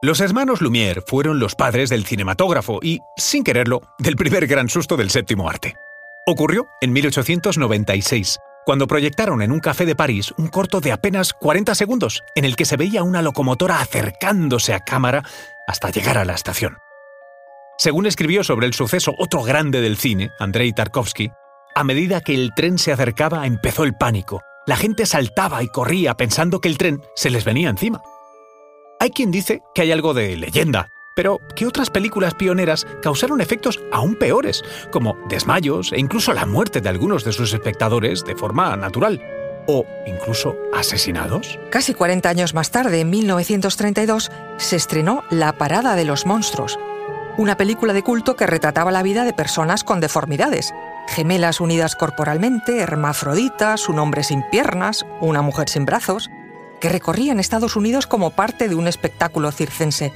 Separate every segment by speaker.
Speaker 1: Los hermanos Lumière fueron los padres del cinematógrafo y, sin quererlo, del primer gran susto del séptimo arte. Ocurrió en 1896, cuando proyectaron en un café de París un corto de apenas 40 segundos en el que se veía una locomotora acercándose a cámara hasta llegar a la estación. Según escribió sobre el suceso otro grande del cine, Andrei Tarkovsky, a medida que el tren se acercaba empezó el pánico. La gente saltaba y corría pensando que el tren se les venía encima. Hay quien dice que hay algo de leyenda, pero que otras películas pioneras causaron efectos aún peores, como desmayos e incluso la muerte de algunos de sus espectadores de forma natural, o incluso asesinados.
Speaker 2: Casi 40 años más tarde, en 1932, se estrenó La Parada de los Monstruos, una película de culto que retrataba la vida de personas con deformidades, gemelas unidas corporalmente, hermafroditas, un hombre sin piernas, una mujer sin brazos, que recorrían Estados Unidos como parte de un espectáculo circense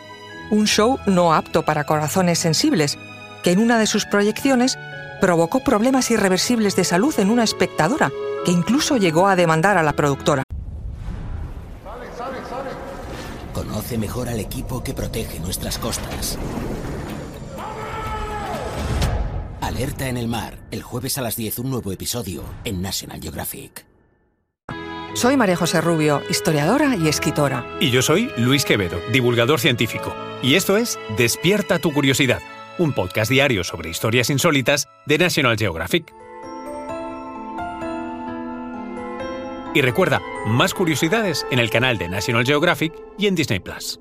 Speaker 2: un show no apto para corazones sensibles, que en una de sus proyecciones provocó problemas irreversibles de salud en una espectadora, que incluso llegó a demandar a la productora.
Speaker 3: Conoce mejor al equipo que protege nuestras costas. Alerta en el mar, el jueves a las 10 un nuevo episodio en National Geographic.
Speaker 2: Soy María José Rubio, historiadora y escritora.
Speaker 1: Y yo soy Luis Quevedo, divulgador científico. Y esto es Despierta tu curiosidad, un podcast diario sobre historias insólitas de National Geographic. Y recuerda, más curiosidades en el canal de National Geographic y en Disney Plus.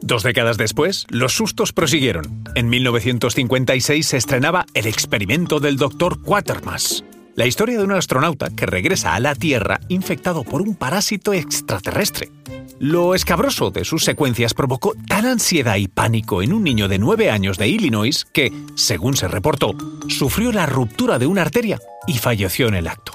Speaker 1: Dos décadas después, los sustos prosiguieron. En 1956 se estrenaba El experimento del Dr. Quatermass, la historia de un astronauta que regresa a la Tierra infectado por un parásito extraterrestre. Lo escabroso de sus secuencias provocó tal ansiedad y pánico en un niño de 9 años de Illinois que, según se reportó, sufrió la ruptura de una arteria y falleció en el acto.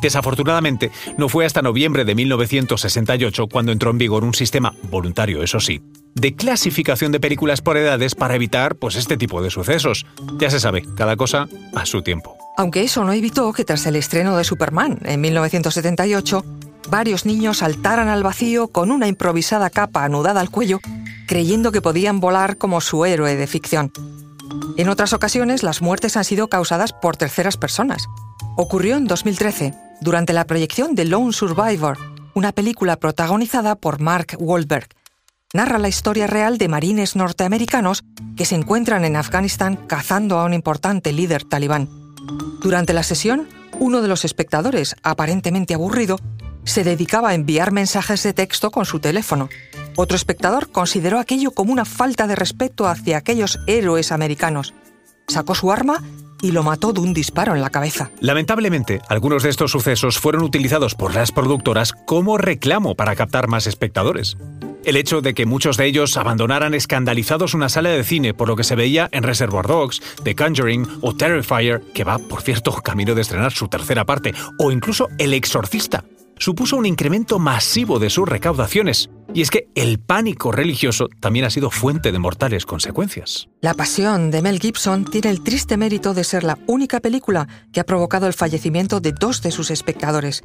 Speaker 1: Desafortunadamente, no fue hasta noviembre de 1968 cuando entró en vigor un sistema, voluntario eso sí, de clasificación de películas por edades para evitar pues, este tipo de sucesos. Ya se sabe, cada cosa a su tiempo.
Speaker 2: Aunque eso no evitó que tras el estreno de Superman en 1978, varios niños saltaran al vacío con una improvisada capa anudada al cuello, creyendo que podían volar como su héroe de ficción. En otras ocasiones, las muertes han sido causadas por terceras personas. Ocurrió en 2013, durante la proyección de Lone Survivor, una película protagonizada por Mark Wahlberg. Narra la historia real de marines norteamericanos que se encuentran en Afganistán cazando a un importante líder talibán. Durante la sesión, uno de los espectadores, aparentemente aburrido, se dedicaba a enviar mensajes de texto con su teléfono. Otro espectador consideró aquello como una falta de respeto hacia aquellos héroes americanos. Sacó su arma y lo mató de un disparo en la cabeza.
Speaker 1: Lamentablemente, algunos de estos sucesos fueron utilizados por las productoras como reclamo para captar más espectadores. El hecho de que muchos de ellos abandonaran escandalizados una sala de cine por lo que se veía en Reservoir Dogs, The Conjuring o Terrifier, que va, por cierto, camino de estrenar su tercera parte, o incluso El Exorcista, supuso un incremento masivo de sus recaudaciones. Y es que el pánico religioso también ha sido fuente de mortales consecuencias.
Speaker 2: La Pasión de Mel Gibson tiene el triste mérito de ser la única película que ha provocado el fallecimiento de dos de sus espectadores.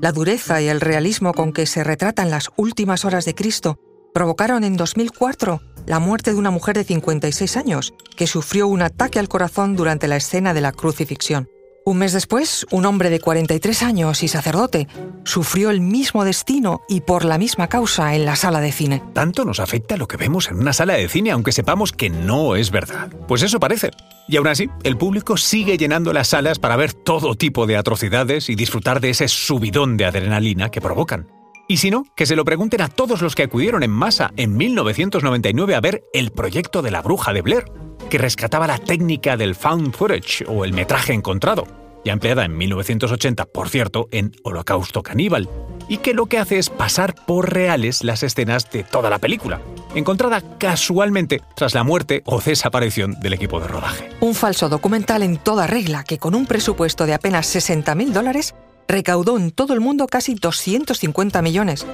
Speaker 2: La dureza y el realismo con que se retratan las últimas horas de Cristo provocaron en 2004 la muerte de una mujer de 56 años que sufrió un ataque al corazón durante la escena de la crucifixión. Un mes después, un hombre de 43 años y sacerdote sufrió el mismo destino y por la misma causa en la sala de cine.
Speaker 1: Tanto nos afecta lo que vemos en una sala de cine aunque sepamos que no es verdad. Pues eso parece. Y aún así, el público sigue llenando las salas para ver todo tipo de atrocidades y disfrutar de ese subidón de adrenalina que provocan. Y si no, que se lo pregunten a todos los que acudieron en masa en 1999 a ver el proyecto de la bruja de Blair que rescataba la técnica del found footage o el metraje encontrado, ya empleada en 1980, por cierto, en Holocausto Caníbal, y que lo que hace es pasar por reales las escenas de toda la película, encontrada casualmente tras la muerte o desaparición del equipo de rodaje.
Speaker 2: Un falso documental en toda regla que con un presupuesto de apenas 60.000 dólares recaudó en todo el mundo casi 250 millones.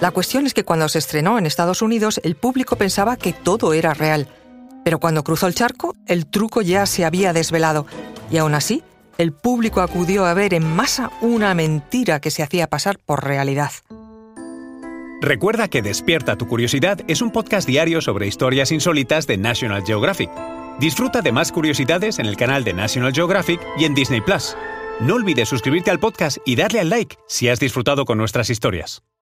Speaker 2: La cuestión es que cuando se estrenó en Estados Unidos el público pensaba que todo era real, pero cuando cruzó el charco, el truco ya se había desvelado, y aún así, el público acudió a ver en masa una mentira que se hacía pasar por realidad.
Speaker 1: Recuerda que Despierta tu Curiosidad es un podcast diario sobre historias insólitas de National Geographic. Disfruta de más curiosidades en el canal de National Geographic y en Disney Plus. No olvides suscribirte al podcast y darle al like si has disfrutado con nuestras historias.